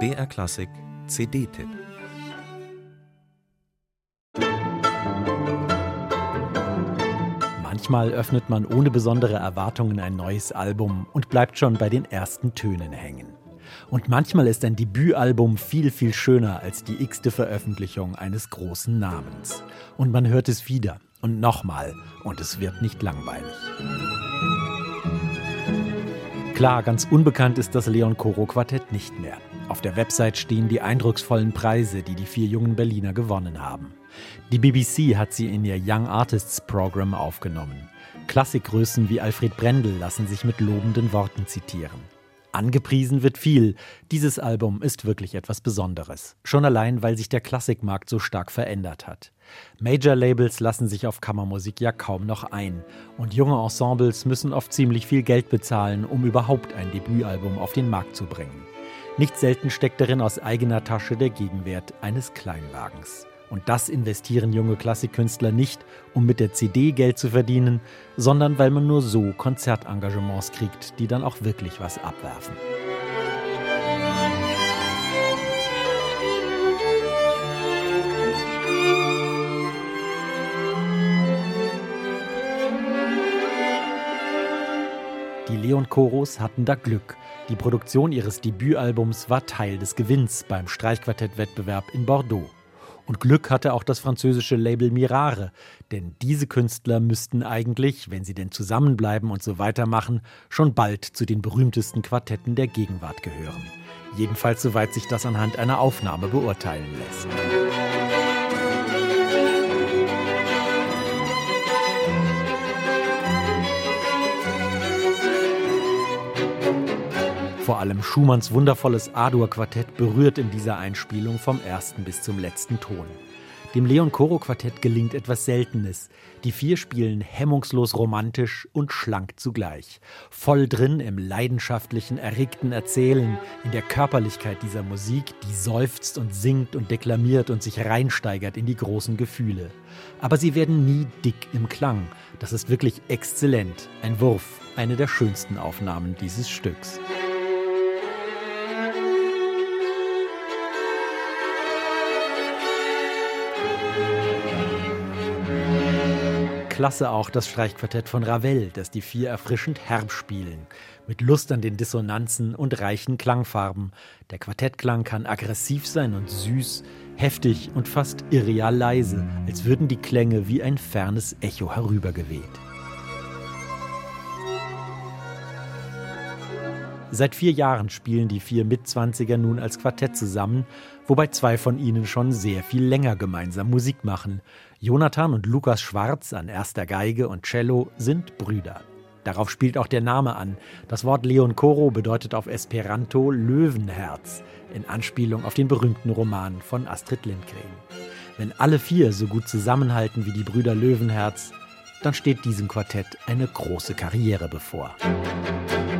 BR Klassik CD-Tipp Manchmal öffnet man ohne besondere Erwartungen ein neues Album und bleibt schon bei den ersten Tönen hängen. Und manchmal ist ein Debütalbum viel, viel schöner als die x-te Veröffentlichung eines großen Namens. Und man hört es wieder und nochmal und es wird nicht langweilig. Klar, ganz unbekannt ist das Leon Coro Quartett nicht mehr. Auf der Website stehen die eindrucksvollen Preise, die die vier jungen Berliner gewonnen haben. Die BBC hat sie in ihr Young Artists Program aufgenommen. Klassikgrößen wie Alfred Brendel lassen sich mit lobenden Worten zitieren. Angepriesen wird viel. Dieses Album ist wirklich etwas Besonderes. Schon allein, weil sich der Klassikmarkt so stark verändert hat. Major-Labels lassen sich auf Kammermusik ja kaum noch ein. Und junge Ensembles müssen oft ziemlich viel Geld bezahlen, um überhaupt ein Debütalbum auf den Markt zu bringen. Nicht selten steckt darin aus eigener Tasche der Gegenwert eines Kleinwagens. Und das investieren junge Klassikkünstler nicht, um mit der CD Geld zu verdienen, sondern weil man nur so Konzertengagements kriegt, die dann auch wirklich was abwerfen. Die Leon Choros hatten da Glück. Die Produktion ihres Debütalbums war Teil des Gewinns beim Streichquartettwettbewerb in Bordeaux. Und Glück hatte auch das französische Label Mirare, denn diese Künstler müssten eigentlich, wenn sie denn zusammenbleiben und so weitermachen, schon bald zu den berühmtesten Quartetten der Gegenwart gehören. Jedenfalls soweit sich das anhand einer Aufnahme beurteilen lässt. Vor allem Schumanns wundervolles A-Dur-Quartett berührt in dieser Einspielung vom ersten bis zum letzten Ton. Dem Leon Coro Quartett gelingt etwas Seltenes. Die vier spielen hemmungslos romantisch und schlank zugleich. Voll drin im leidenschaftlichen, erregten Erzählen, in der Körperlichkeit dieser Musik, die seufzt und singt und deklamiert und sich reinsteigert in die großen Gefühle. Aber sie werden nie dick im Klang. Das ist wirklich exzellent. Ein Wurf, eine der schönsten Aufnahmen dieses Stücks. Klasse auch das Streichquartett von Ravel, das die vier erfrischend herb spielen, mit Lust an den Dissonanzen und reichen Klangfarben. Der Quartettklang kann aggressiv sein und süß, heftig und fast irreal leise, als würden die Klänge wie ein fernes Echo herübergeweht. Seit vier Jahren spielen die vier Mitzwanziger nun als Quartett zusammen, wobei zwei von ihnen schon sehr viel länger gemeinsam Musik machen. Jonathan und Lukas Schwarz an erster Geige und Cello sind Brüder. Darauf spielt auch der Name an. Das Wort Leon Coro bedeutet auf Esperanto Löwenherz, in Anspielung auf den berühmten Roman von Astrid Lindgren. Wenn alle vier so gut zusammenhalten wie die Brüder Löwenherz, dann steht diesem Quartett eine große Karriere bevor. Musik